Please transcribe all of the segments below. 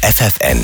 FFN,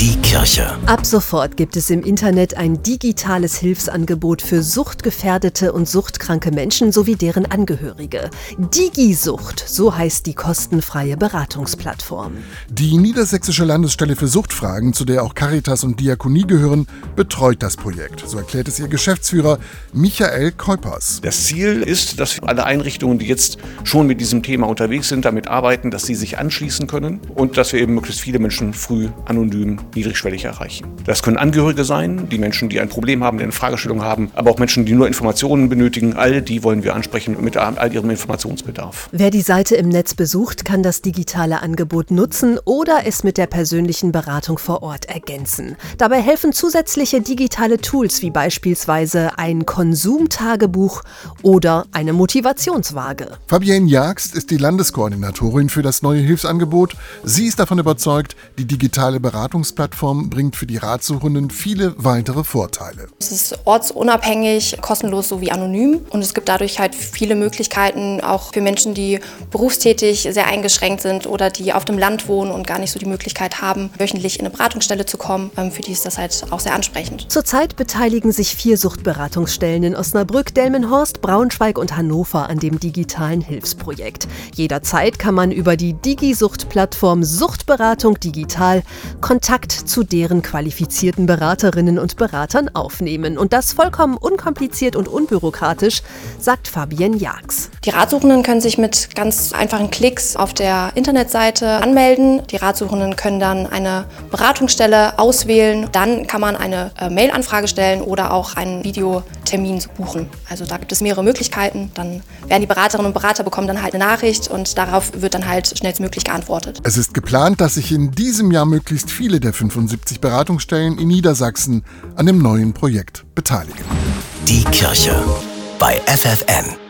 die Kirche. Ab sofort gibt es im Internet ein digitales Hilfsangebot für suchtgefährdete und suchtkranke Menschen sowie deren Angehörige. Digisucht, so heißt die kostenfreie Beratungsplattform. Die Niedersächsische Landesstelle für Suchtfragen, zu der auch Caritas und Diakonie gehören, betreut das Projekt. So erklärt es ihr Geschäftsführer Michael Keupers. Das Ziel ist, dass alle Einrichtungen, die jetzt schon mit diesem Thema unterwegs sind, damit arbeiten, dass sie sich anschließen können und dass wir eben möglichst viele Menschen früh, anonym, niedrigschwellig erreichen. Das können Angehörige sein, die Menschen, die ein Problem haben, die eine Fragestellung haben, aber auch Menschen, die nur Informationen benötigen. All die wollen wir ansprechen mit all ihrem Informationsbedarf. Wer die Seite im Netz besucht, kann das digitale Angebot nutzen oder es mit der persönlichen Beratung vor Ort ergänzen. Dabei helfen zusätzliche digitale Tools wie beispielsweise ein Konsumtagebuch oder eine Motivationswaage. Fabienne Jagst ist die Landeskoordinatorin für das neue Hilfsangebot. Sie ist davon überzeugt, die digitale Beratungsplattform bringt für die Ratsuchenden viele weitere Vorteile. Es ist ortsunabhängig, kostenlos sowie anonym und es gibt dadurch halt viele Möglichkeiten auch für Menschen, die berufstätig sehr eingeschränkt sind oder die auf dem Land wohnen und gar nicht so die Möglichkeit haben, wöchentlich in eine Beratungsstelle zu kommen. Ähm, für die ist das halt auch sehr ansprechend. Zurzeit beteiligen sich vier Suchtberatungsstellen in Osnabrück, Delmenhorst, Braunschweig und Hannover an dem digitalen Hilfsprojekt. Jederzeit kann man über die Digisucht-Plattform Suchtberatung digital Kontakt zu deren qualifizierten Beraterinnen und Beratern aufnehmen. Und das vollkommen unkompliziert und unbürokratisch, sagt Fabienne Jags. Die Ratsuchenden können sich mit ganz einfachen Klicks auf der Internetseite anmelden. Die Ratsuchenden können dann eine Beratungsstelle auswählen. Dann kann man eine äh, Mail-Anfrage stellen oder auch einen Videotermin buchen. Also da gibt es mehrere Möglichkeiten. Dann werden die Beraterinnen und Berater bekommen dann halt eine Nachricht und darauf wird dann halt schnellstmöglich geantwortet. Es ist geplant, dass sich in diesem Jahr möglichst viele der 75 Beratungsstellen in Niedersachsen an dem neuen Projekt beteiligen. Die Kirche bei FFN.